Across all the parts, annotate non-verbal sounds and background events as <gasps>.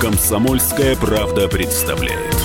Комсомольская правда представляет.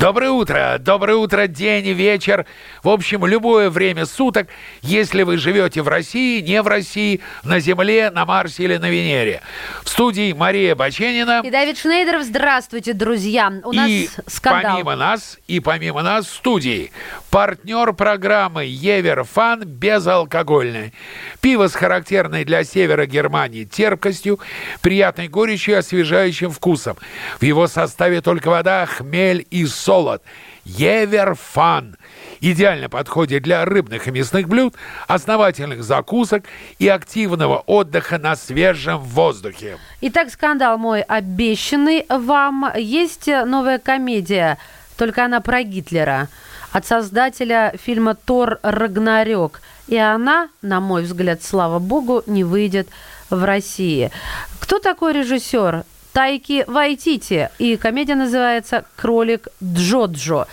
Доброе утро, доброе утро, день, вечер. В общем, любое время суток, если вы живете в России, не в России, на Земле, на Марсе или на Венере. В студии Мария Баченина. И Давид Шнейдеров. Здравствуйте, друзья. У нас и скандал. помимо нас, и помимо нас в студии партнер программы Евер Фан безалкогольный. Пиво с характерной для севера Германии терпкостью, приятной горечью и освежающим вкусом. В его составе только вода, хмель и солод. Еверфан идеально подходит для рыбных и мясных блюд, основательных закусок и активного отдыха на свежем воздухе. Итак, скандал мой обещанный вам. Есть новая комедия, только она про Гитлера. От создателя фильма «Тор Рагнарёк». И она, на мой взгляд, слава богу, не выйдет в России. Кто такой режиссер? Тайки Вайтити. И комедия называется «Кролик Джоджо».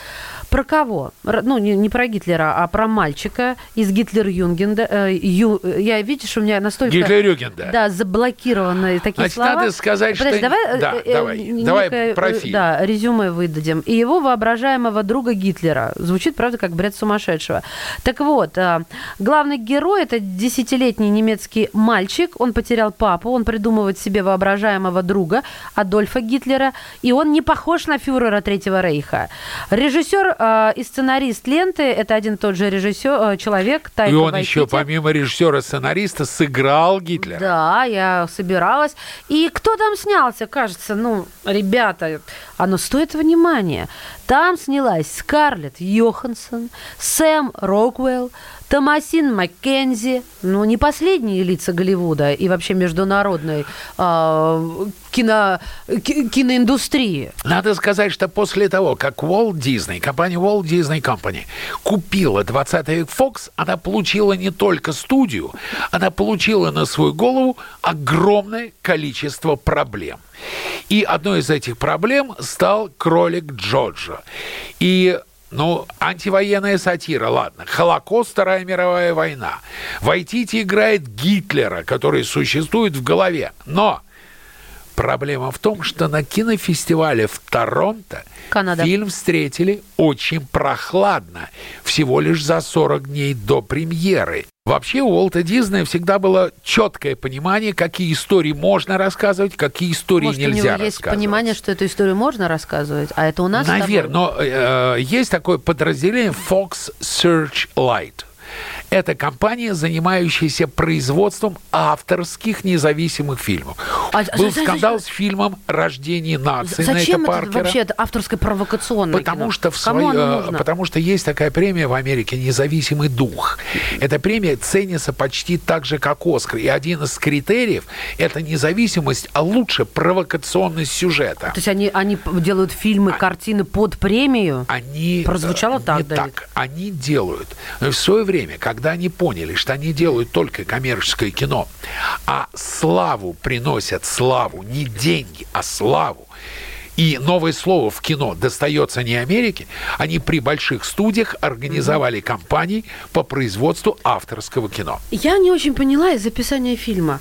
Про кого? Ну, не, не про Гитлера, а про мальчика из Гитлер-Юнгенда. Э, ю- я, видишь, у меня настолько... Гитлер-Югенда. Да, заблокированы такие Значит, слова. надо сказать, Подожди, что- давай, Да, э, э, давай, некое, давай э, про фильм. Да, резюме выдадим. И его воображаемого друга Гитлера. Звучит, правда, как бред сумасшедшего. Так вот, э, главный герой – это десятилетний немецкий мальчик. Он потерял папу, он придумывает себе воображаемого друга Адольфа Гитлера, и он не похож на фюрера Третьего Рейха. Режиссер э, и сценарист ленты – это один и тот же режиссер, э, человек, Тайка И он Вайтити. еще, помимо режиссера-сценариста, сыграл Гитлера. Да, я собиралась. И кто там снялся, кажется, ну, ребята, оно стоит внимания. Там снялась Скарлетт Йоханссон, Сэм Роквелл, Томасин Маккензи, ну, не последние лица Голливуда и вообще международной э, кино, ки- киноиндустрии. Надо сказать, что после того, как Walt Disney, компания Walt Disney Company купила 20 век Fox, она получила не только студию, она получила на свою голову огромное количество проблем. И одной из этих проблем стал кролик Джорджа. И ну, антивоенная сатира, ладно. Холокост, Вторая мировая война. Вайтити играет Гитлера, который существует в голове. Но Проблема в том, что на кинофестивале в Торонто Канада. фильм встретили очень прохладно, всего лишь за 40 дней до премьеры. Вообще у Уолта Диснея всегда было четкое понимание, какие истории можно рассказывать, какие истории Может, у нельзя него есть рассказывать. понимание, что эту историю можно рассказывать, а это у нас. Наверное, но э, есть такое подразделение Fox Searchlight. Это компания, занимающаяся производством авторских независимых фильмов. А Был за- за- скандал с фильмом «Рождение нации» Зачем это Паркера. вообще это авторское провокационное Потому кино? что, в оно э, потому что есть такая премия в Америке «Независимый дух». Эта премия ценится почти так же, как «Оскар». И один из критериев – это независимость, а лучше провокационность сюжета. То есть они, они делают фильмы, картины под премию? они Прозвучало э, так, не Давид. так. Они делают. Но в свое время, когда они поняли, что они делают только коммерческое кино, а славу приносят славу, не деньги, а славу. И новое слово в кино достается не Америке, они при больших студиях организовали компании по производству авторского кино. Я не очень поняла из описания фильма.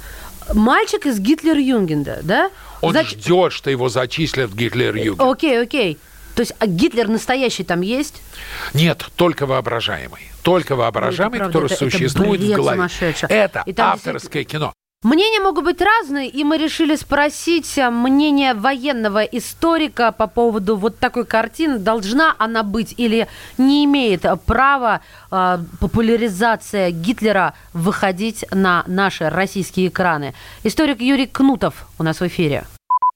Мальчик из Гитлер-Юнгенда, да? Он Значит- ждет, что его зачислят в Гитлер-Югенд. Окей, окей. То есть а Гитлер настоящий там есть? Нет, только воображаемый. Только воображаемый, правда, который это- это существует в бред голове. Это авторское кино. Мнения могут быть разные, и мы решили спросить а, мнение военного историка по поводу вот такой картины. Должна она быть или не имеет права а, популяризация Гитлера выходить на наши российские экраны? Историк Юрий Кнутов у нас в эфире.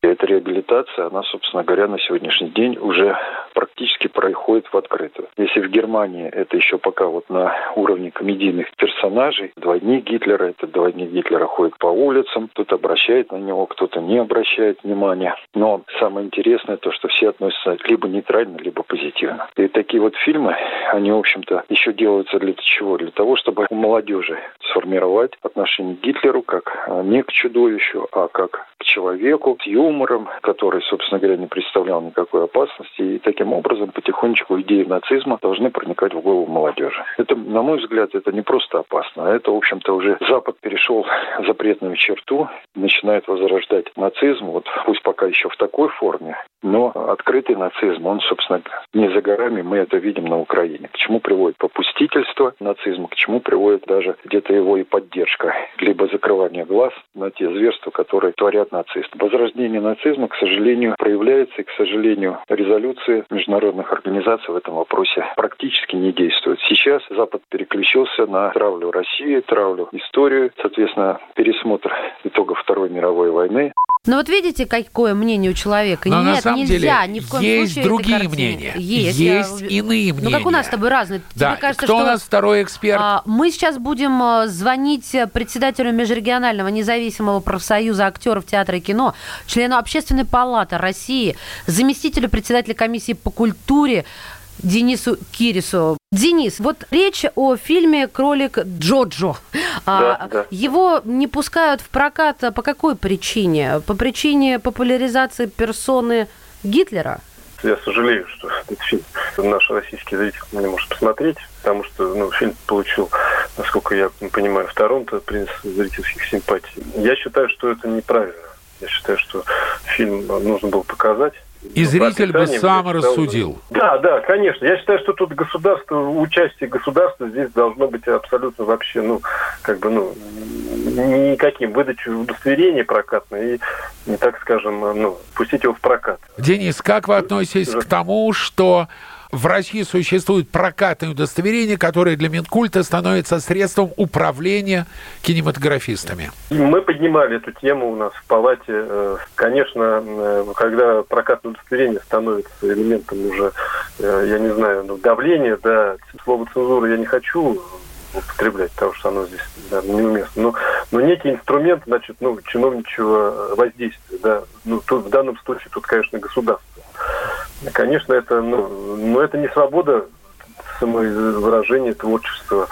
Эта реабилитация, она, собственно говоря, на сегодняшний день уже практически проходит в открытую. Если в Германии это еще пока вот на уровне комедийных персонажей, двойник Гитлера, это двойник Гитлера ходит по улицам, кто-то обращает на него, кто-то не обращает внимания. Но самое интересное то, что все относятся либо нейтрально, либо позитивно. И такие вот фильмы, они, в общем-то, еще делаются для чего? Для того, чтобы у молодежи сформировать отношение к Гитлеру как не к чудовищу, а как к человеку, с юмором, который который, собственно говоря, не представлял никакой опасности. И таким образом потихонечку идеи нацизма должны проникать в голову молодежи. Это, на мой взгляд, это не просто опасно, а это, в общем-то, уже Запад перешел запретную черту, начинает возрождать нацизм, вот пусть пока еще в такой форме, но открытый нацизм, он, собственно, не за горами, мы это видим на Украине. К чему приводит попустительство нацизма, к чему приводит даже где-то его и поддержка, либо закрывание глаз на те зверства, которые творят нацисты. Возрождение нацизма, к сожалению, проявляется, и, к сожалению, резолюции международных организаций в этом вопросе практически не действуют. Сейчас Запад переключился на травлю России, травлю историю, соответственно, пересмотр итогов Второй мировой войны. Но вот видите, какое мнение у человека? Но Нет, на самом нельзя, деле ни в коем есть случае другие этой картине. мнения, Есть, есть я- иные мнения. Ну как у нас с тобой разные. Да, Тебе кажется, кто что у нас второй эксперт? а, мы сейчас будем а, звонить председателю Межрегионального независимого профсоюза актеров театра и кино, члену Общественной палаты России, заместителю председателя комиссии по культуре Денису Кирису. Денис, вот речь о фильме «Кролик Джоджо». А, да. Его не пускают в прокат а по какой причине? По причине популяризации персоны Гитлера? Я сожалею, что <laughs> этот фильм наш российский зритель не может посмотреть, потому что ну, фильм получил, насколько я понимаю, в Торонто принц зрительских симпатий. Я считаю, что это неправильно. Я считаю, что фильм нужно было показать. И Ну, зритель бы сам рассудил. Да, да, конечно. Я считаю, что тут государство, участие государства здесь должно быть абсолютно вообще, ну, как бы, ну, никаким. Выдачу удостоверения прокатное и, не так скажем, ну, пустить его в прокат. Денис, как вы относитесь к тому, что в России существует прокатное удостоверение, которое для Минкульта становится средством управления кинематографистами? Мы поднимали эту тему у нас в палате. Э, Конечно, э, когда прокатное удостоверение становится элементом уже, э, я не знаю, ну, давления, да, слово цензура я не хочу употреблять, потому что оно здесь наверное, неуместно. Но, но некий инструмент, значит, ну, чиновничьего воздействия, да. Ну, тут в данном случае тут, конечно, государство. Конечно, это, ну, но это не свобода самовыражения, творчества,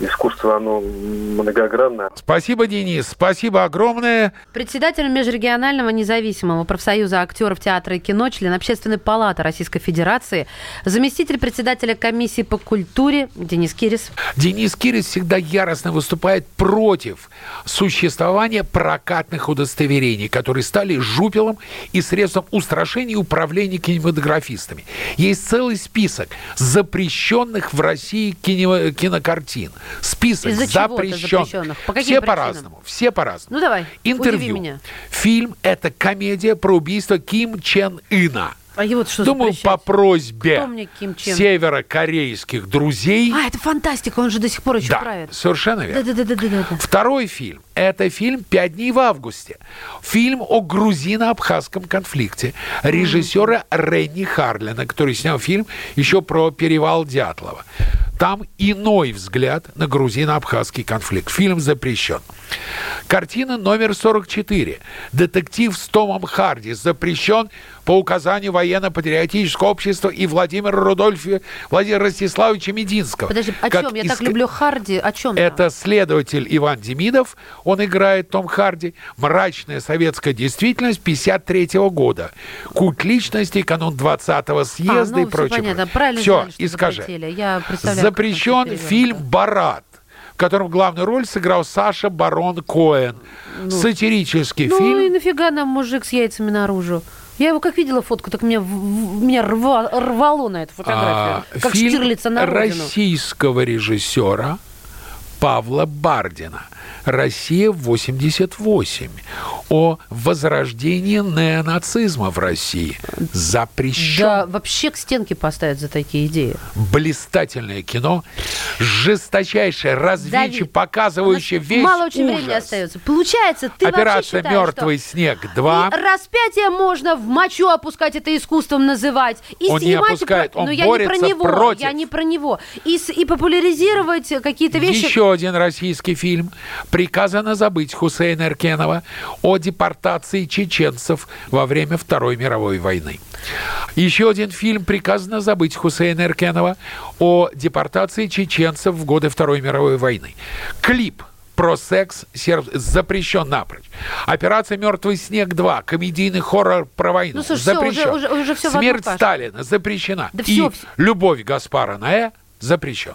искусство, оно многогранное. Спасибо, Денис. Спасибо огромное. Председатель Межрегионального независимого профсоюза актеров театра и кино, член Общественной палаты Российской Федерации, заместитель председателя комиссии по культуре Денис Кирис. Денис Кирис всегда яростно выступает против существования прокатных удостоверений, которые стали жупелом и средством устрашения и управления кинематографистами. Есть целый список запрещенных в России кино- кинокартин. Список запрещенных. запрещенных. По все по-разному. Все по-разному. Ну давай, Интервью. Фильм – это комедия про убийство Ким Чен Ына. А его что Думаю, по запрещать? просьбе Ким Чен? северокорейских друзей. А, это фантастика, он же до сих пор еще да, правит. совершенно верно. Да-да-да-да-да. Второй фильм – это фильм «Пять дней в августе». Фильм о грузино-абхазском конфликте режиссера Ренни Харлина, который снял фильм еще про перевал Дятлова. Там иной взгляд на грузино-абхазский конфликт. Фильм запрещен. Картина номер 44. Детектив с Томом Харди запрещен по указанию военно-патриотического общества и Владимира Рудольфа Владимира Ростиславовича Мединского. Подожди, о Как чем? Я так люблю Харди. О чем? это следователь Иван Демидов, он играет Том Харди. Мрачная советская действительность 53 года. Культ личности, канун 20-го съезда А, ну, и прочее. понятно. Правильно Все, что и скажи. Запрещен фильм. «Барат», в котором главную роль сыграл Саша Барон Коэн. Сатирический Ну фильм. и нафига нам мужик с яйцами наружу? Я его как видела фотку, так меня, меня рва- рвало на эту фотографию. А, как фильм Штирлица на родину. российского режиссера Павла Бардина «Россия 88» о возрождении неонацизма в России. Запрещен. Да, вообще к стенке поставят за такие идеи. Блистательное кино, показывающее У нас весь Мало очень ужас. времени остается. Получается, ты Операция считаешь, «Мертвый что снег 2». И распятие можно в мочу опускать, это искусством называть. И Он не снимать и опускает, он Но я не про него, против. я не про него. И, и популяризировать какие-то вещи. Еще один российский фильм. Приказано забыть Хусейна Эркенова о депортации чеченцев во время Второй мировой войны. Еще один фильм «Приказано забыть Хусейна Эркенова о депортации чеченцев в годы Второй мировой войны». Клип про секс серб... запрещен напрочь. Операция «Мертвый снег 2», комедийный хоррор про войну Ну, слушай, запрещен. уже- уже- уже всё в одну Смерть кашу. Сталина запрещена. Да И всё, всё. любовь Гаспара Ноэ запрещен.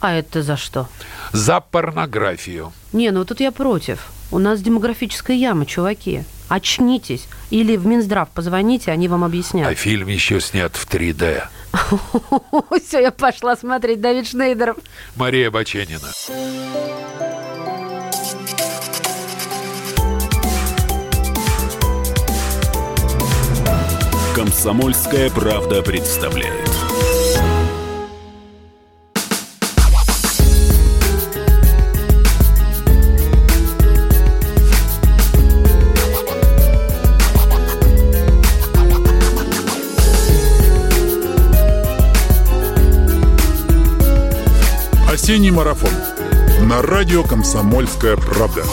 А это за что? За порнографию. Не, ну тут я против. У нас демографическая яма, чуваки. Очнитесь. Или в Минздрав позвоните, они вам А объяснят. фильм еще снят в 3D. <laughs> Все, я пошла смотреть Давид Шнейдеров. Мария Баченина. Комсомольская правда представляет. Осенний марафон. На радио «Комсомольская правда».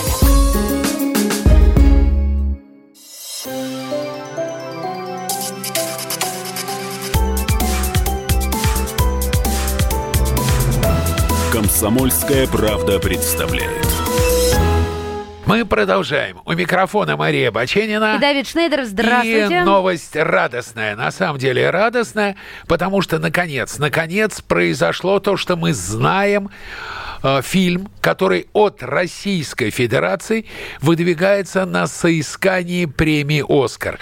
Комсомольская правда представляет. Мы продолжаем. У микрофона Мария Баченина. И Давид Шнейдеров, здравствуйте. И новость радостная, на самом деле радостная, потому что наконец, наконец произошло то, что мы знаем. Э, Фильм, который от Российской Федерации выдвигается на соискание премии «Оскар».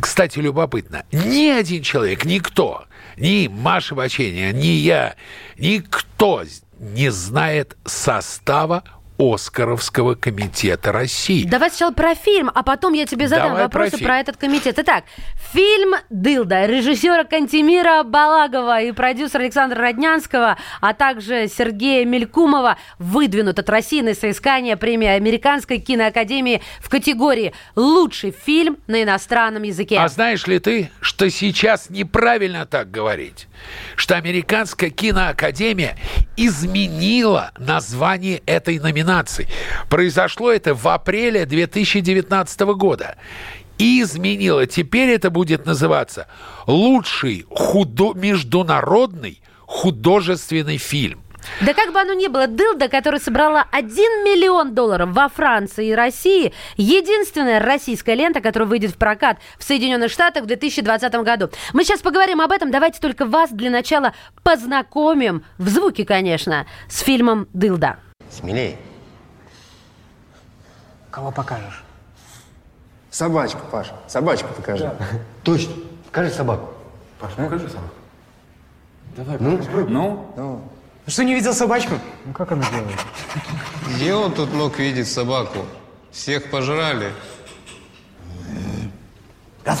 Кстати, любопытно, ни один человек, никто, ни Маша Баченина, ни я, никто не знает состава Оскаровского комитета России. Давай сначала про фильм, а потом я тебе задам Давай вопросы про про, этот комитет. Итак, фильм «Дылда» режиссера Кантемира Балагова и продюсера Александра Роднянского, а также Сергея Мелькумова выдвинут от России на соискание премии Американской киноакадемии в категории «Лучший фильм на иностранном языке». А знаешь ли ты, что сейчас неправильно так говорить? Что Американская киноакадемия изменила название этой номинации. Произошло это в апреле 2019 года. И изменила. Теперь это будет называться «Лучший худо- международный художественный фильм». Да как бы оно ни было, «Дылда», которая собрала 1 миллион долларов во Франции и России, единственная российская лента, которая выйдет в прокат в Соединенных Штатах в 2020 году. Мы сейчас поговорим об этом. Давайте только вас для начала познакомим, в звуке, конечно, с фильмом «Дылда». Смелей. Кого покажешь? Собачку, Паш. Собачку покажи. Точно. Покажи собаку. Паш, ну покажи собаку. Давай, ну? Ну? Что, не видел собачку? Ну, как она делает? Где он тут мог видеть собаку? Всех пожрали. Гав.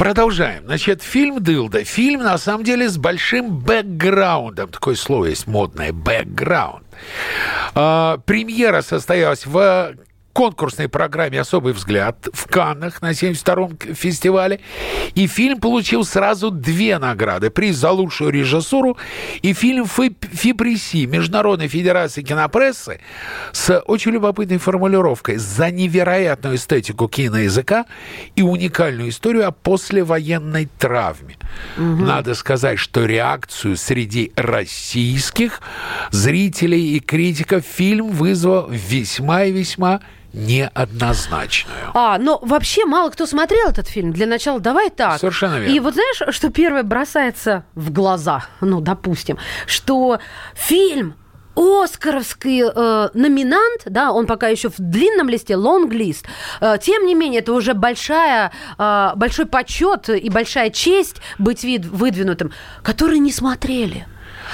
Продолжаем. Значит, фильм «Дылда». Фильм, на самом деле, с большим бэкграундом. Такое слово есть модное. Бэкграунд. А, премьера состоялась в конкурсной программе «Особый взгляд» в Каннах на 72-м к- фестивале. И фильм получил сразу две награды. Приз за лучшую режиссуру и фильм «Фи- «Фипреси» Международной Федерации кинопрессы с очень любопытной формулировкой «За невероятную эстетику киноязыка и уникальную историю о послевоенной травме». Надо сказать, что реакцию среди российских зрителей и критиков фильм вызвал весьма и весьма неоднозначную. А, но вообще мало кто смотрел этот фильм. Для начала давай так. Совершенно верно. И вот знаешь, что первое бросается в глаза, ну, допустим, что фильм Оскаровский э, номинант, да, он пока еще в длинном листе, лонг-лист. Э, тем не менее, это уже большая, э, большой почет и большая честь быть вид- выдвинутым, которые не смотрели.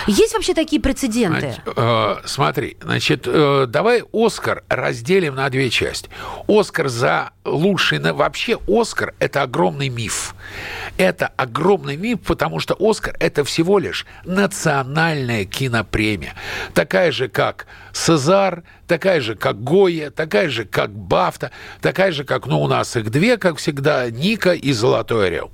Есть вообще такие прецеденты? Значит, э, смотри, значит, э, давай Оскар разделим на две части. Оскар за лучший... Вообще Оскар – это огромный миф. Это огромный миф, потому что «Оскар» — это всего лишь национальная кинопремия. Такая же, как «Сезар», такая же, как «Гоя», такая же, как «Бафта», такая же, как, ну, у нас их две, как всегда, «Ника» и «Золотой орел».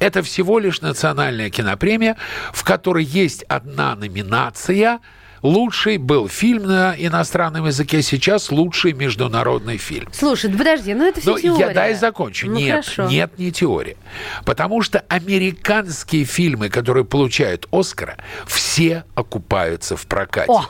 Это всего лишь национальная кинопремия, в которой есть одна номинация – Лучший был фильм на иностранном языке, сейчас лучший международный фильм. Слушай, подожди, ну это все Но теория. я дай закончу. Ну, нет, хорошо. нет, не теория. Потому что американские фильмы, которые получают Оскара, все окупаются в прокате. О!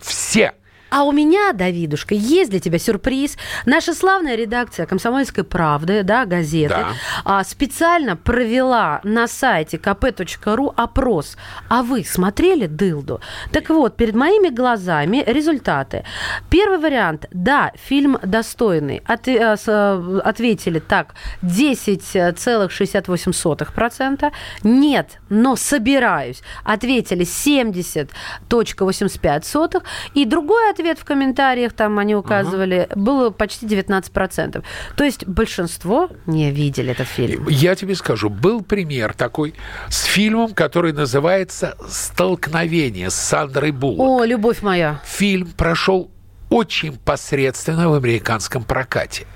Все. А у меня, Давидушка, есть для тебя сюрприз. Наша славная редакция «Комсомольской правды», да, газеты, Да. а, специально провела на сайте kp.ru опрос. А вы смотрели «Дылду»? Так вот, перед моими глазами результаты. Первый вариант. Да, фильм достойный. От- э, э, ответили так. 10,68%. Нет, но собираюсь. Ответили 70,85%. И другой ответ в комментариях, там они указывали, было почти 19%. То есть большинство не видели этот фильм. Я тебе скажу, был пример такой с фильмом, который называется «Столкновение» с Сандрой Буллок. О, любовь моя. фильм прошел очень посредственно в американском прокате.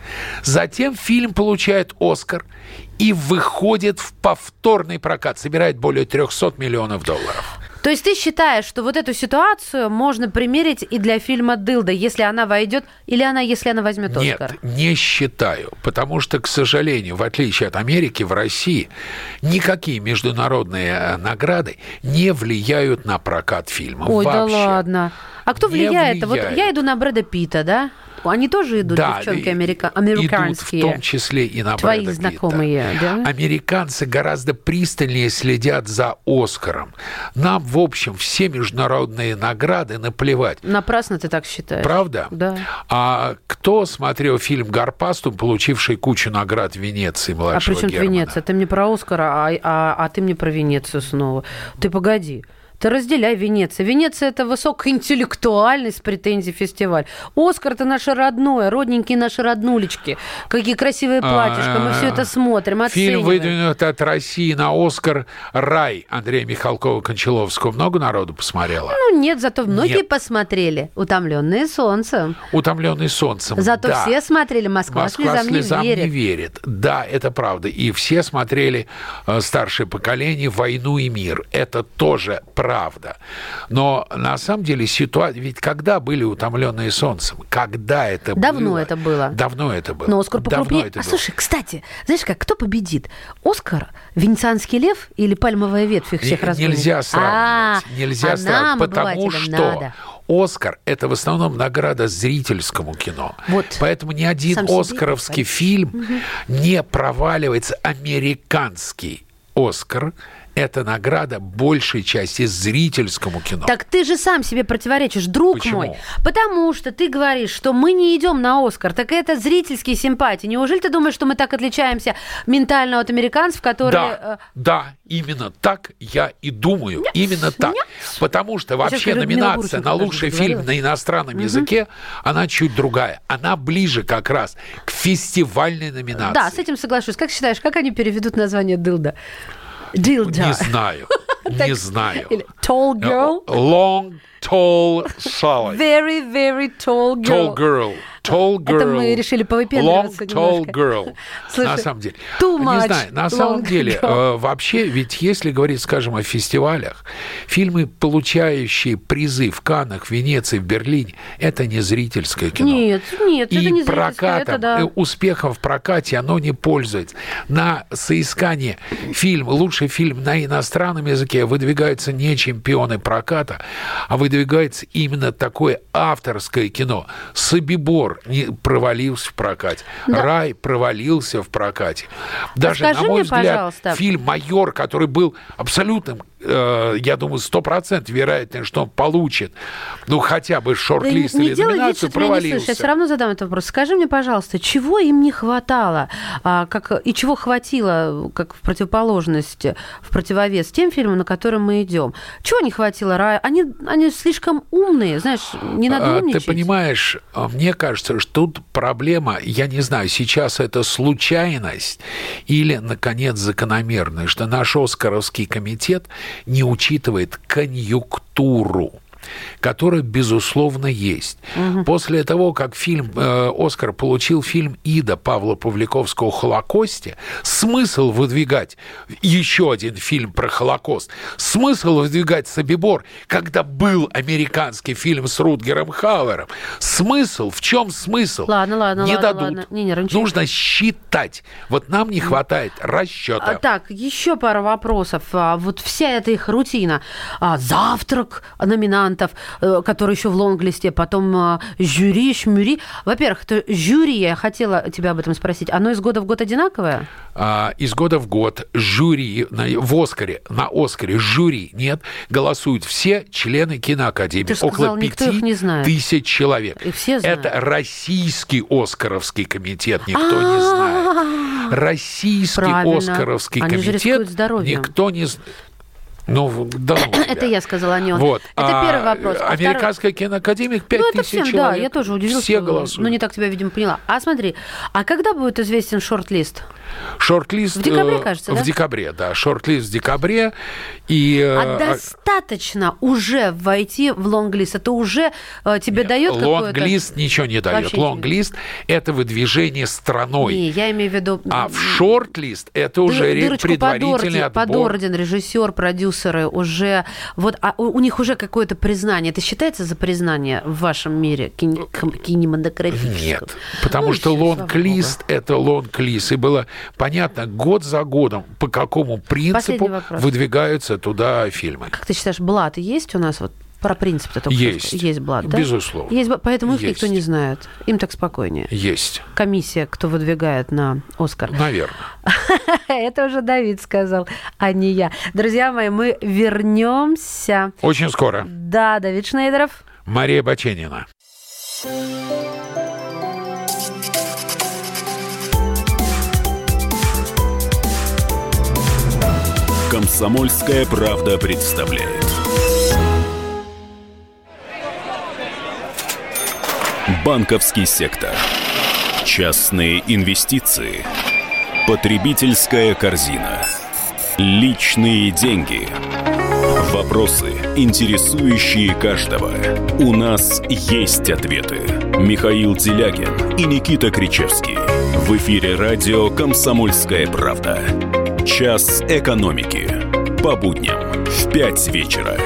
Затем фильм получает Оскар и выходит в повторный прокат, собирает более 300 миллионов долларов. То есть ты считаешь, что вот эту ситуацию можно примерить и для фильма «Дылда», если она войдет, или она, если она возьмет Оскар? Нет, не считаю, потому что, к сожалению, в отличие от Америки, в России никакие международные э, награды не влияют на прокат фильма. Ой, вообще. да ладно. А кто Не влияет? Вот влияет. я иду на Брэда Питта, да? Они тоже идут, Да, девчонки америка- Идут американские. в том числе и на Твои Брэда Питта. знакомые, да? Американцы гораздо пристальнее следят за Оскаром. Нам, в общем, все международные награды наплевать. Напрасно ты так считаешь. Правда? Да. А кто смотрел фильм «Гарпастум», получивший кучу наград в Венеции А младшего при чем? Венеция? Ты мне про Оскара, а, а- а ты мне про Венецию снова. Ты погоди. Ты разделяй Венеция. Венеция – это высокоинтеллектуальный с претензий фестиваль. Оскар – это наше родное, родненькие наши роднулечки. Какие красивые платьишко. Мы все это смотрим, А, Фильм оцениваем. выдвинут от России на Оскар «Рай» Андрея Михалкова-Кончаловского. Много народу посмотрело? Ну нет, зато многие Нет. посмотрели. Утомленные солнцем. «Утомленный солнцем». Зато да. все смотрели «Москва, Москва слезам, слезам не верит». не верит. Да, это правда. И все смотрели э, старшее поколение «Войну и мир». Это тоже правда. Но на самом деле ситуация... Ведь когда были «Утомленные солнцем»? Когда это было? Давно это было. Давно это было. Но Оскар Давно покрупнее. это А было. слушай, кстати, знаешь как, кто победит? Оскар, Венецианский лев или пальмовая ветвь их всех разгонит? Нельзя сравнивать. А, нельзя а сравнивать, нам, потому что надо. Оскар это в основном награда зрительскому кино. Вот. Поэтому ни один Сам оскаровский фильм не проваливается. Американский Оскар это награда большей части зрительскому кино. Так ты же сам себе противоречишь, друг Почему? мой. Потому что ты говоришь, что мы не идем на Оскар. Так это зрительские симпатии. Неужели ты думаешь, что мы так отличаемся ментально от американцев, которые... Да, да, именно так я и думаю. именно так. Потому что вообще сейчас номинация на лучший фильм на иностранном языке, она чуть другая. Она ближе как раз к фестивальной номинации. э, Да, с этим соглашусь. Как считаешь, как они переведут название Дилда? Дилда. <laughs> Не знаю. Не знаю. Или tall girl? Long, tall, solid. Very, very tall girl. Tall girl. Tall girl. Это мы решили повыпендриваться Long, tall немножко. girl. Слушай, на самом деле. too Не much знаю, на самом деле, э, вообще, ведь если говорить, скажем, о фестивалях, фильмы, получающие призы в Каннах, Венеции, в Берлине, это не зрительское кино. Нет, нет, И это не зрительское, прокатом, это да. э, успехом в прокате оно не пользуется. На соискание фильм, лучший фильм на иностранном языке выдвигаются не чемпионы проката, а выдвигается именно такое авторское кино. Собибор не провалился в прокате. Да. Рай провалился в прокате. Даже, скажи на мой мне, взгляд, пожалуйста. фильм «Майор», который был абсолютным э, я думаю, 100% вероятно, что он получит, ну, хотя бы шорт-лист Да не или вид, номинацию, не слышишь. провалился. Я все равно задам этот вопрос. Скажи мне, пожалуйста, чего им не хватало, а, как, и чего хватило, как в противоположность, в противовес тем фильмам, на которые мы идем? Чего не хватило? Они, они слишком умные, знаешь, не надо А, умничать. Ты понимаешь, а, мне кажется, что тут проблема, я не знаю, сейчас это случайность или, наконец, закономерность, что наш Оскаровский комитет не учитывает конъюнктуру которая, безусловно, есть. После того, как фильм э, «Оскар» получил фильм «Ида» Павла Павликовского о Холокосте, смысл выдвигать еще один фильм про Холокост, смысл выдвигать «Собибор», когда был американский фильм с Рутгером Хауэром, смысл, в чем смысл? Ладно, ладно, не ладно, дадут. ладно. Не нервничай. Нужно считать. Вот нам не хватает расчета. А, так, еще пара вопросов. А, вот вся эта их рутина. А, завтрак номинантов, э, который еще в лонглисте, потом а, жюри, шмюри. Во-первых, то жюри, я хотела тебя об этом спросить, оно из года в год одинаковое? А, из года в год жюри на, в Оскаре, на Оскаре жюри нет, голосуют все члены киноакадемии. Ты сказал, Около никто пяти их не знает. тысяч человек. И все знают. Это российский Оскаровский комитет, никто не знает. Российский Правильно. Оскаровский Они комитет, никто не знает. Ну, да. Это я сказала о нем. Вот. Это А первый вопрос. А Американская киноакадемия 5 Ну, это тысяч всем, человек. да, я тоже удивилась. Все голосуют. Ну, не так тебя, видимо, поняла. А смотри, а когда будет известен шорт-лист? Шорт-лист... В декабре, э, кажется, В да? декабре, да. Шорт-лист в декабре. И... э, А достаточно уже войти в лонглист? Это уже э, тебе дает какое-то... Лонглист ничего не дает. Лонглист – это выдвижение страной. Не, я имею в виду... А в шорт-лист – это уже дырочку предварительный под отбор. орден, режиссер, продюсеры уже... Вот а у, у них уже какое-то признание. Это считается за признание в вашем мире кинематографическом? Нет, потому Ну, что лонг-лист – это лонг-лист. И было понятно год за годом, по какому принципу выдвигаются туда фильмы. Как ты считаешь, блат есть у нас? Вот про принцип что Есть. Есть блат, да? Безусловно. Есть, поэтому их Есть. никто не знает. Им так спокойнее. Есть, Комиссия, кто выдвигает на Оскар. наверное. <laughs> Это уже Давид сказал, а не я. Друзья мои, мы вернемся. Очень скоро. Да, Давид Шнейдеров. Мария Баченина. Комсомольская правда представляет. Банковский сектор. Частные инвестиции. Потребительская корзина. Личные деньги. Вопросы, интересующие каждого. У нас есть ответы. Михаил Делягин и Никита Кричевский. В эфире радио «Комсомольская правда». Час экономики. По будням в 5 вечера.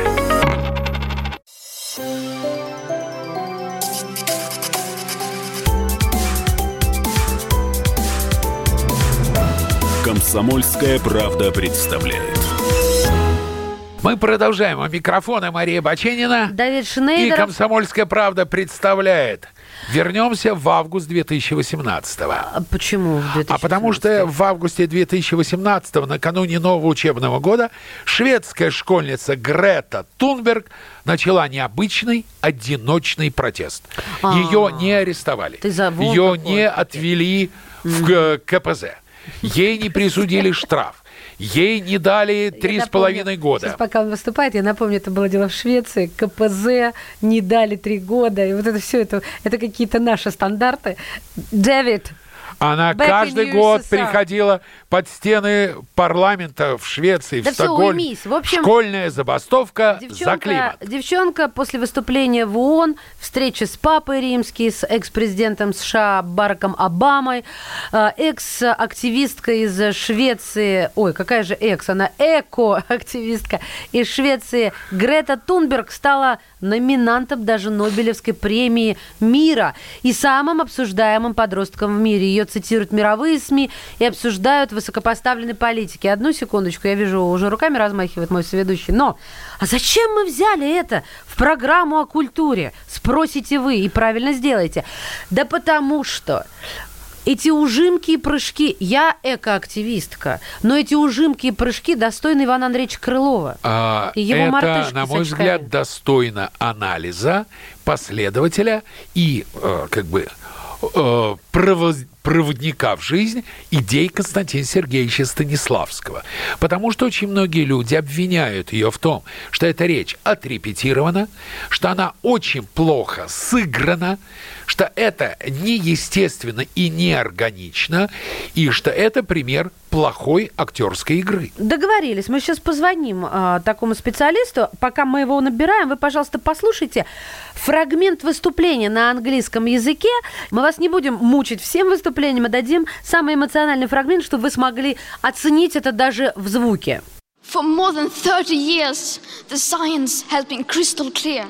«Комсомольская правда» представляет. Мы продолжаем. У микрофона Мария Баченина. Давид И Шнейдеров. «Комсомольская правда» представляет. Вернемся в август 2018 А Почему в 2016? А потому что в августе 2018 накануне нового учебного года, шведская школьница Грета Тунберг начала необычный одиночный протест. А. Ее не арестовали. Ее не отвели в э, КПЗ. Ей не присудили штраф. Ей не дали три с половиной года. Сейчас, пока он выступает, я напомню, это было дело в Швеции, КПЗ не дали три года, и вот это все, это, это какие-то наши стандарты. Дэвид, Она Back каждый год приходила под стены парламента в Швеции, Да в Стокгольме. В общем, Школьная забастовка за девчонка, климат. девчонка после выступления в ООН, встречи с Папой Римский, с экс-президентом США Бараком Обамой, э, экс-активистка из Швеции, ой, какая же экс, она эко-активистка из Швеции Грета Тунберг стала номинантом даже Нобелевской премии мира и самым обсуждаемым подростком в мире. Ее цитируют мировые СМИ и обсуждают высокопоставленные политики. Одну секундочку, я вижу, уже руками размахивает мой соведущий. Но, а зачем мы взяли это в программу о культуре? Спросите вы и правильно сделаете. Да потому что эти ужимки и прыжки, я экоактивистка, но эти ужимки и прыжки достойны Ивана Андреевича Крылова. А, и его это, на мой взгляд, достойно анализа последователя и э, как бы э, проводника в жизнь идей Константина Сергеевича Станиславского. Потому что очень многие люди обвиняют ее в том, что эта речь отрепетирована, что она очень плохо сыграна, что это неестественно и неорганично, и что это пример плохой актерской игры. Договорились. Мы сейчас позвоним а, такому специалисту. Пока мы его набираем, вы, пожалуйста, послушайте фрагмент выступления на английском языке. Мы вас не будем мучить всем выступлением, а дадим самый эмоциональный фрагмент, чтобы вы смогли оценить это даже в звуке. For more than 30 years, the science has been crystal clear.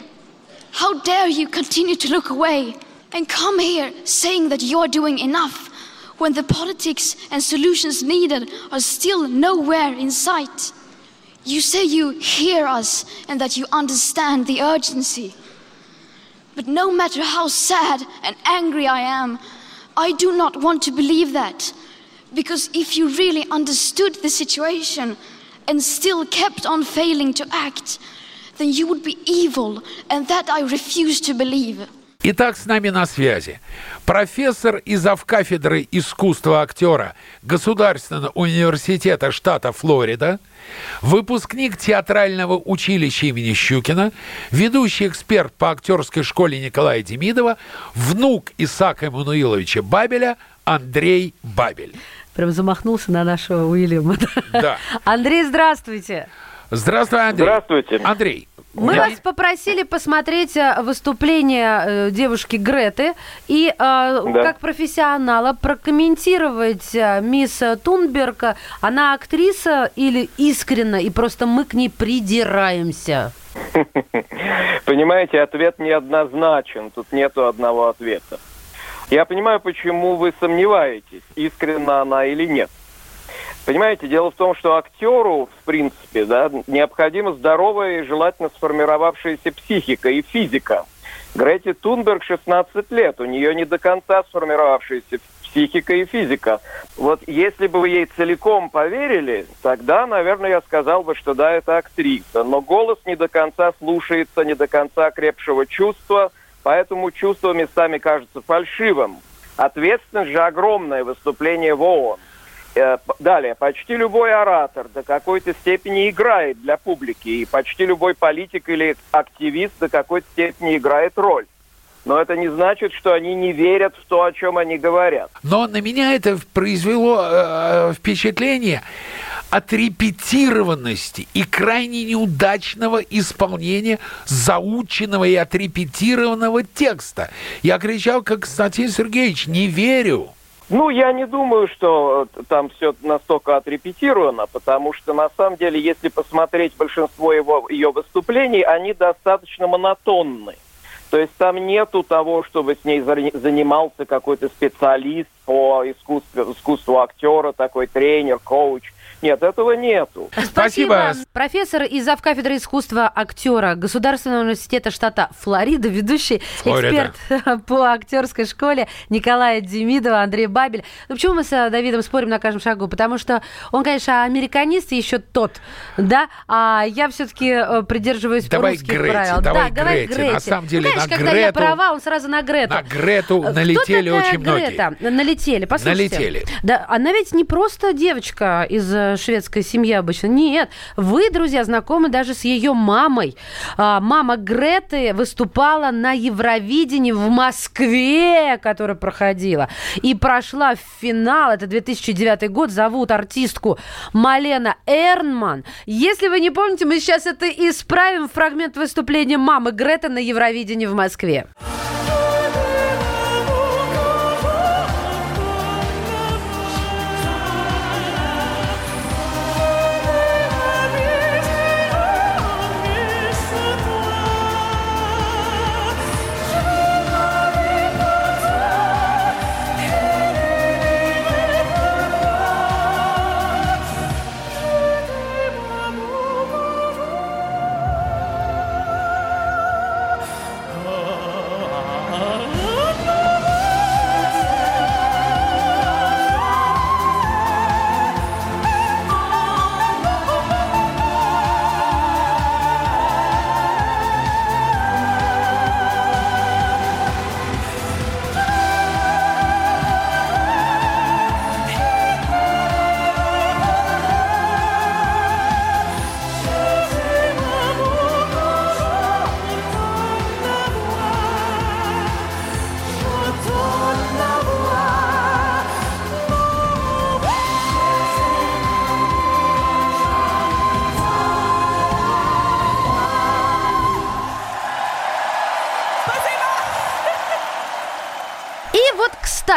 How dare you continue to look away and come here saying that you're doing enough when the politics and solutions needed are still nowhere in sight? You say you hear us and that you understand the urgency. But no matter how sad and angry I am, I do not want to believe that. Because if you really understood the situation and still kept on failing to act, then you would be evil, and that I refuse to believe. Итак, с нами на связи профессор и завкафедры искусства актера Государственного университета штата Флорида, выпускник театрального училища имени Щукина, ведущий эксперт по актерской школе Николая Демидова, внук Исаака Эммануиловича Бабеля Андрей Бабель. Прям замахнулся на нашего Уильяма. Да. Андрей, здравствуйте. Здравствуй, Андрей. Здравствуйте. Андрей, Мы я- вас попросили посмотреть э, выступление э, девушки Греты и э, как профессионала прокомментировать мисс Тунберг. Она актриса или искренне, и просто мы к ней придираемся? <laughs> Понимаете, ответ неоднозначен, тут нету одного ответа. Я понимаю, почему вы сомневаетесь, искренна она или нет. Понимаете, дело в том, что актеру, в принципе, да, необходима здоровая и желательно сформировавшаяся психика и физика. Грете Тунберг 16 лет, у нее не до конца сформировавшаяся психика и физика. Вот если бы вы ей целиком поверили, тогда, наверное, я сказал бы, что да, это актриса. Но голос не до конца слушается, не до конца крепшего чувства, поэтому чувство местами кажется фальшивым. Ответственность же огромное выступление в ООН. Э, Далее, почти любой оратор до какой-то степени играет для публики, и почти любой политик или активист до какой-то степени играет роль. Но это не значит, что они не верят в то, о чем они говорят. Но на меня это произвело э, впечатление отрепетированности и крайне неудачного исполнения заученного и отрепетированного текста. Я кричал, как Константин Сергеевич, не верю. Ну, я не думаю, что э, там все настолько отрепетировано, потому что, на самом деле, если посмотреть большинство его, ее выступлений, они достаточно монотонны. То есть там нету того, чтобы с ней за- занимался какой-то специалист по искусству, искусству актера, такой тренер, коуч. Нет, этого нету. Спасибо. Профессор и завкафедры искусства актера Государственного университета штата Флорида, ведущий Флорида. эксперт <laughs> по актерской школе Николая Демидова, Андрей Бабель. Ну, почему мы с э, Давидом спорим на каждом шагу? Потому что он, конечно, американист еще тот, да, а я все-таки придерживаюсь Давай русских Грете, правил. давай да, давай Грете. На самом деле, Знаешь, на когда я Грету- права, он сразу на Грету. На Грету Кто налетели такая очень многие. Грета? Налетели, послушайте. Налетели. Да, она ведь не просто девочка из шведской семьи обычно. Нет, вы, друзья, знакомы даже с ее мамой. А, мама Греты выступала на Евровидении в Москве, которая проходила. И прошла в финал. Это 2009 год. Зовут артистку Малена Эрнман. Если вы не помните, мы сейчас это исправим. Фрагмент выступления мамы Греты на Евровидении в Москве.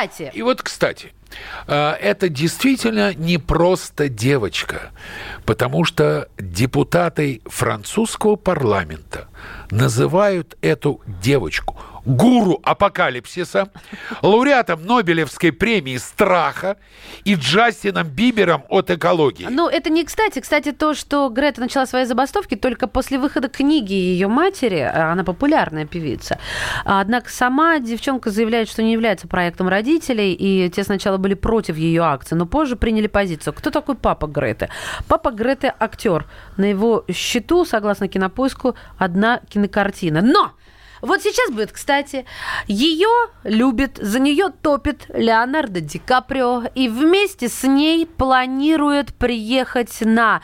Кстати... И вот, кстати, э, это действительно не просто девочка, потому что депутаты французского парламента называют эту девочку гуру апокалипсиса, лауреатом Нобелевской премии страха и Джастином Бибером от экологии. Ну, это не кстати. Кстати, то, что Грета начала свои забастовки только после выхода книги ее матери, а она популярная певица. Однако сама девчонка заявляет, что не является проектом родителей, и те сначала были против ее акции, но позже приняли позицию. Кто такой папа Греты? Папа Греты – актер. На его счету, согласно кинопоиску, одна кинокартина. Но! Вот сейчас будет, кстати, ее любит, за нее топит Леонардо Ди Каприо, и вместе с ней планирует приехать на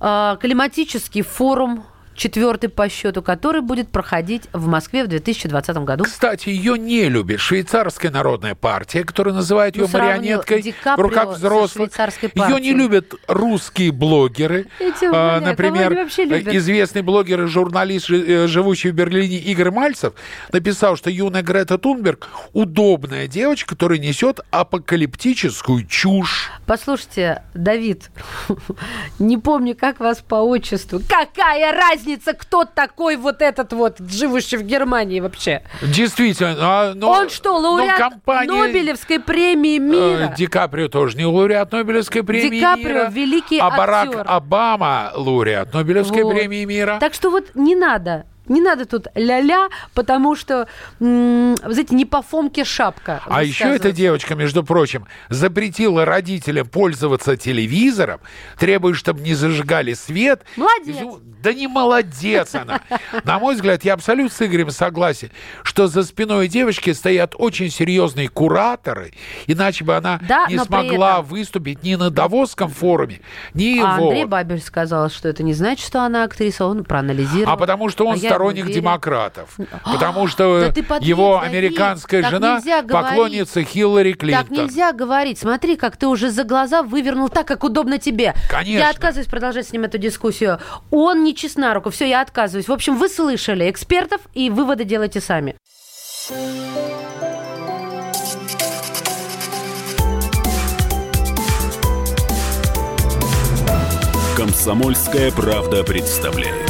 э, климатический форум четвертый по счету, который будет проходить в Москве в 2020 году. Кстати, ее не любит швейцарская народная партия, которая называет ее Ну, марионеткой Ди в руках взрослых. Ее не любят русские блогеры. А, Например, известный блогер и журналист, э, живущий в Берлине Игорь Мальцев, написал, что юная Грета Тунберг удобная девочка, которая несет апокалиптическую чушь. Послушайте, Давид, <laughs> не помню, как вас по отчеству. Какая разница, кто такой вот этот вот, живущий в Германии вообще? Действительно. а, но- Он что, но лауреат компания, Нобелевской премии мира? э, Ди Каприо тоже не лауреат Нобелевской премии Ди Каприо мира. великий а Барак актер. Обама лауреат Нобелевской Вот. премии мира. Так что вот не надо. Не надо тут ля-ля, потому что, м, знаете, не по Фомке шапка. А еще эта девочка, между прочим, запретила родителям пользоваться телевизором, требуя, чтобы не зажигали свет. Молодец. Да не молодец она. На мой взгляд, я абсолютно с Игорем согласен, что за спиной девочки стоят очень серьезные кураторы, иначе бы она Да, не смогла этом- выступить ни на Давосском форуме, ни А вот. Андрей Бабель сказал, что это не значит, что она актриса, он проанализировал. А потому что он А сторонник демократов. <gasps> Потому что да его американская так жена говорить. поклонница Хиллари Клинтон. Так нельзя говорить. Смотри, как ты уже за глаза вывернул так, как удобно тебе. Конечно. Я отказываюсь продолжать с ним эту дискуссию. Он не чест на руку. Все, я отказываюсь. В общем, вы слышали экспертов, и выводы делайте сами. Комсомольская правда представляет.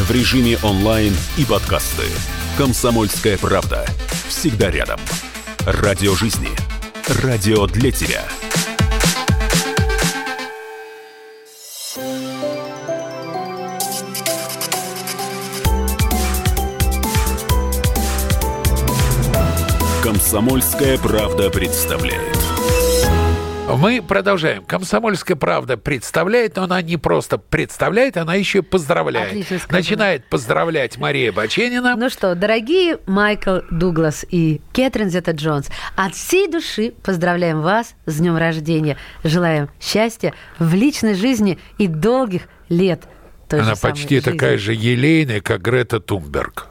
В режиме онлайн и подкасты. «Комсомольская правда». Всегда рядом. Радио жизни. Радио для тебя. «Комсомольская правда» представляет. Мы продолжаем. Комсомольская правда представляет, но она не просто представляет, она еще и поздравляет. Отлично сказано. Начинает поздравлять Мария Баченина. Ну что, дорогие Майкл Дуглас и Кэтрин Зета Джонс, от всей души поздравляем вас с днем рождения. Желаем счастья в личной жизни и долгих лет. она почти жизни. такая же елейная, как Грета Тунберг.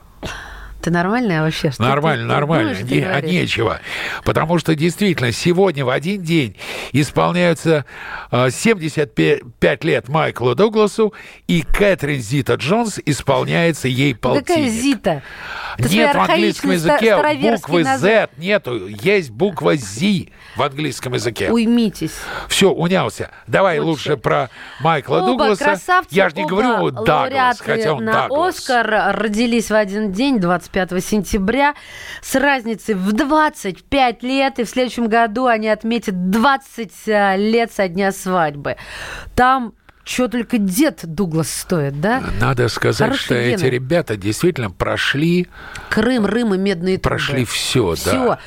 Ты нормальная вообще? Что Нормально, ты нормально, думаешь, ты не- а нечего. Потому что действительно сегодня в один день исполняются э, 75 лет Майклу Дугласу, и Кэтрин Зита Джонс исполняется ей полтинник. Какая Зита? Это Нет в английском языке буквы назад. Z нету, есть буква Z в английском языке. Уймитесь. Все, унялся. Давай лучше про Майкла Оба Дугласа. красавца, Я же не оба говорю Даглас, хотя он на Даглас. Оскар родились в один день, 25 сентября, с разницей в 25 лет, и в следующем году они отметят 20 э, лет со дня свадьбы. Там что только дед Дуглас стоит, да? Надо сказать, Хорошие что эти гены. ребята действительно прошли, Крым, Рым и медные трубы. прошли все, Все. да.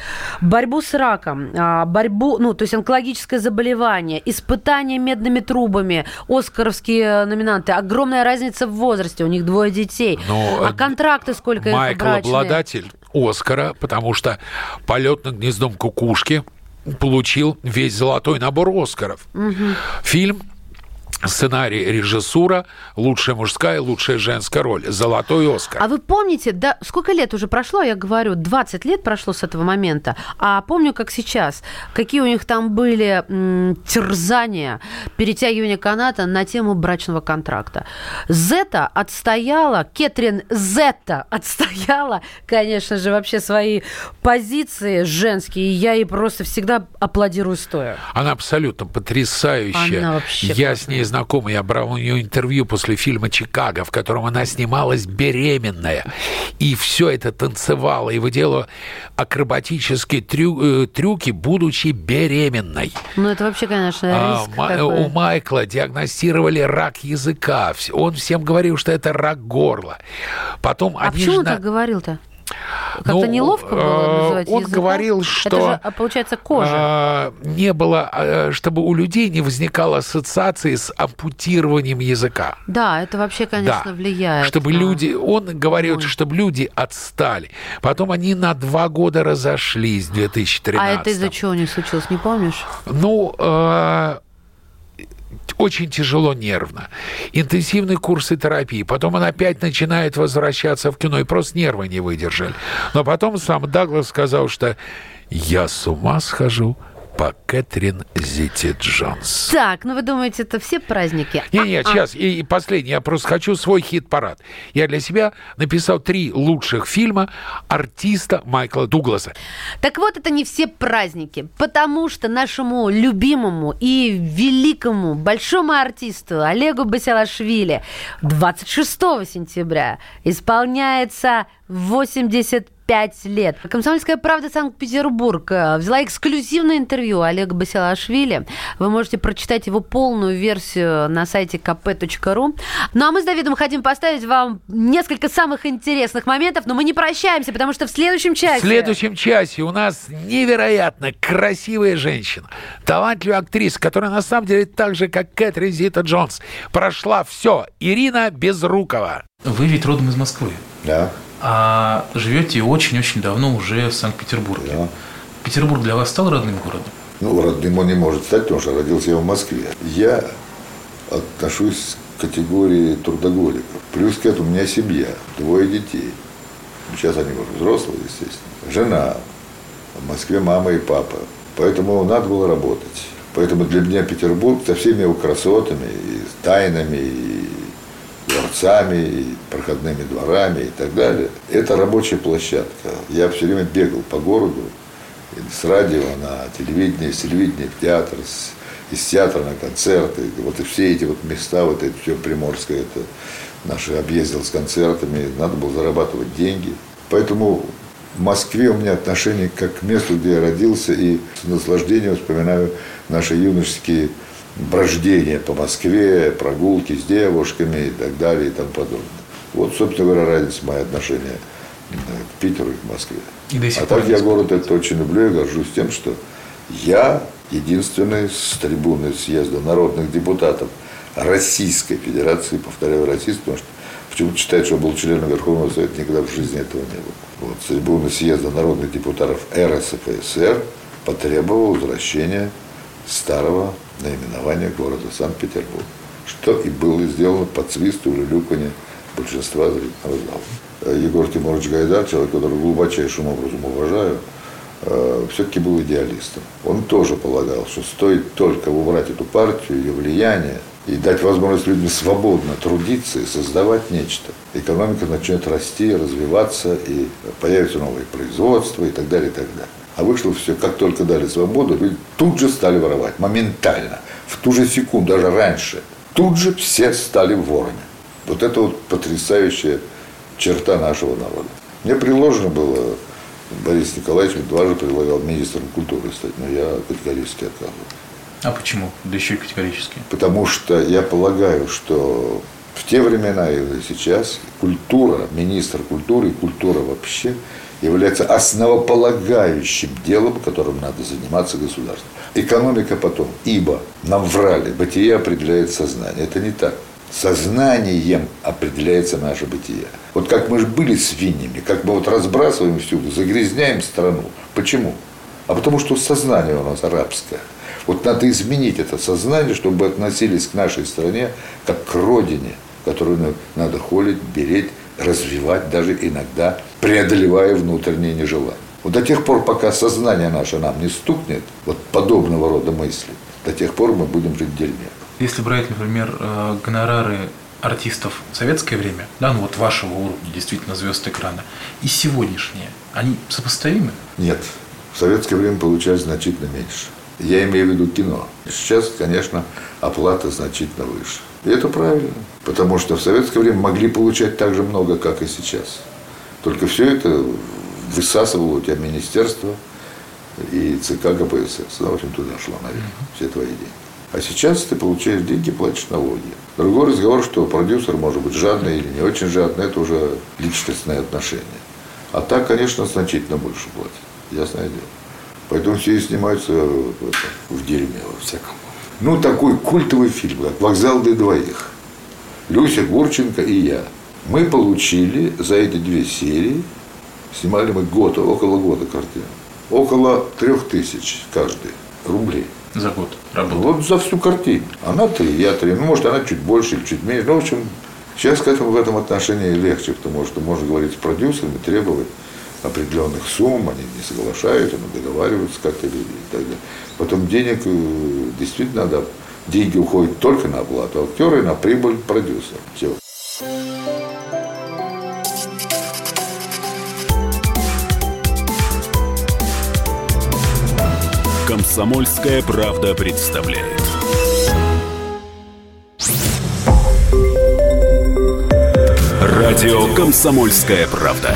Борьбу с раком, а, борьбу, ну, то есть онкологическое заболевание, испытания медными трубами, оскаровские номинанты, огромная разница в возрасте, у них двое детей. Ну, а э, контракты сколько их Майкл брачные? обладатель Оскара, потому что «Полет над гнездом кукушки» получил весь золотой набор Оскаров. Фильм сценарий, режиссура, лучшая мужская, лучшая женская роль, золотой Оскар. А вы помните, да, сколько лет уже прошло, я говорю, 20 лет прошло с этого момента, а помню, как сейчас, какие у них там были м, терзания, перетягивания каната на тему брачного контракта. Зета отстояла, Кетрин Зетта отстояла, конечно же, вообще свои позиции женские, и я ей просто всегда аплодирую стоя. Она абсолютно потрясающая. Она вообще я с ней знаком, я брал у нее интервью после фильма «Чикаго», в котором она снималась беременная. И все это танцевала и выделала акробатические трю- э, трюки, будучи беременной. Ну, это вообще, конечно, А, риск Ма- какой. у Майкла диагностировали рак языка. Он всем говорил, что это рак горла. Потом А они почему он на- так говорил-то? Как-то Ну, неловко было э, называть Он языком? говорил, что... Это же, а, получается, кожа. а, не было, а, чтобы у людей не возникало ассоциации с ампутированием языка. Да, это вообще, конечно, да, влияет. чтобы на- люди, он говорил, чтобы люди отстали. Потом они на два года разошлись в 2013. А это из-за чего не случилось, не помнишь? Ну, э, очень тяжело нервно. Интенсивные курсы терапии. Потом он опять начинает возвращаться в кино, и просто нервы не выдержали. Но потом сам Даглас сказал, что я с ума схожу по Кэтрин Зити Джонс. Так, ну вы думаете, это все праздники? Не-не, А, сейчас, и, и последний, я просто хочу свой хит-парад. Я для себя написал три лучших фильма артиста Майкла Дугласа. Так вот, это не все праздники, потому что нашему любимому и великому большому артисту Олегу Басилашвили 26 сентября исполняется 85 лет. Комсомольская правда Санкт-Петербург э, взяла эксклюзивное интервью Олега Басилашвили. Вы можете прочитать его полную версию на сайте kp.ru. Ну а мы с Давидом хотим поставить вам несколько самых интересных моментов, но мы не прощаемся, потому что в следующем часе... В следующем часе у нас невероятно красивая женщина, талантливая актриса, которая на самом деле так же, как Кэтрин Зита Джонс, прошла все. Ирина Безрукова. Вы ведь родом из Москвы. Да. А живете очень-очень давно уже в Санкт-Петербурге. Да. Петербург для вас стал родным городом? Ну, родным он не может стать, потому что родился я в Москве. Я отношусь к категории трудоголиков. Плюс к этому у меня семья, двое детей. Сейчас они уже взрослые, естественно. Жена, в Москве мама и папа. Поэтому надо было работать. Поэтому для меня Петербург со всеми его красотами, и тайнами, и дворцами, и проходными дворами и так далее, это рабочая площадка. Я все время бегал по городу, с радио на телевидение, с телевидения в театр, с, из театра на концерты. Вот и все эти вот места, вот это все Приморское, это наши объездил с концертами, надо было зарабатывать деньги. Поэтому в Москве у меня отношение как к месту, где я родился, и с наслаждением вспоминаю наши юношеские брождения по Москве, прогулки с девушками и так далее и тому подобное. Вот, собственно говоря, разница мои отношения э, к Питеру и к Москве. И до сих а так я город этот очень люблю и горжусь тем, что я единственный с трибуны съезда народных депутатов Российской Федерации, повторяю, российской, потому что почему-то считают, что был членом Верховного Совета, никогда в жизни этого не было. Вот, с трибуны съезда народных депутатов РСФСР потребовал возвращения старого наименования города Санкт-Петербург, что и было сделано под свист улюлюканье большинства зрительного зала. Егор Тимурович Гайдар, человек, которого глубочайшим образом уважаю, все-таки был идеалистом. Он тоже полагал, что стоит только убрать эту партию, ее влияние, и дать возможность людям свободно трудиться и создавать нечто. Экономика начнет расти, развиваться, и появятся новые производства и так далее, и так далее. А вышло все, как только дали свободу, люди тут же стали воровать, моментально, в ту же секунду, даже раньше. Тут же все стали ворами. Вот это вот потрясающая черта нашего народа. Мне предложено было, Борис Николаевич мне дважды предлагал министром культуры стать, но я категорически отказывал. А почему? Да еще и категорически. Потому что я полагаю, что в те времена и сейчас культура, министр культуры и культура вообще является основополагающим делом, которым надо заниматься государством. Экономика потом, ибо нам врали, бытие определяет сознание. Это не так. Сознанием определяется наше бытие. Вот как мы же были свиньями, как мы вот разбрасываем всюду, загрязняем страну. Почему? А потому что сознание у нас арабское. Вот надо изменить это сознание, чтобы относились к нашей стране как к родине, которую надо холить, беречь, развивать, даже иногда преодолевая внутренние нежелания. Вот до тех пор, пока сознание наше нам не стукнет, вот подобного рода мысли, до тех пор мы будем жить в дерьме. Если брать, например, э, гонорары артистов в советское время, да, ну вот вашего уровня, действительно звезд экрана, и сегодняшние, они сопоставимы? Нет. В советское время получали значительно меньше. Я имею в виду кино. Сейчас, конечно, оплата значительно выше. И это правильно. Потому что в советское время могли получать так же много, как и сейчас. Только все это высасывало у тебя министерство и ЦК КПСС. Ну, в общем, туда шло, наверное, все твои деньги. А сейчас ты получаешь деньги, платишь налоги. Другой разговор, что продюсер может быть жадный или не очень жадный, это уже личностные отношения. А так, конечно, значительно больше платят. Ясное дело. Поэтому все и снимаются в, в дерьме во всяком. Ну, такой культовый фильм, как «Вокзал для двоих». Люся Гурченко и я. Мы получили за эти две серии, снимали мы год, около года картину, около трех тысяч каждый рублей. За год работы. Вот за всю картину. Она три, я три. Ну, может, она чуть больше или чуть меньше. Ну, в общем, сейчас к этому в этом отношении легче, потому что можно говорить с продюсерами, требовать определенных сумм, они не соглашаются, но договариваются как-то и так далее. Потом денег э, действительно надо, деньги уходят только на оплату актера и на прибыль продюсера. Все. Комсомольская правда представляет. Радио Комсомольская правда.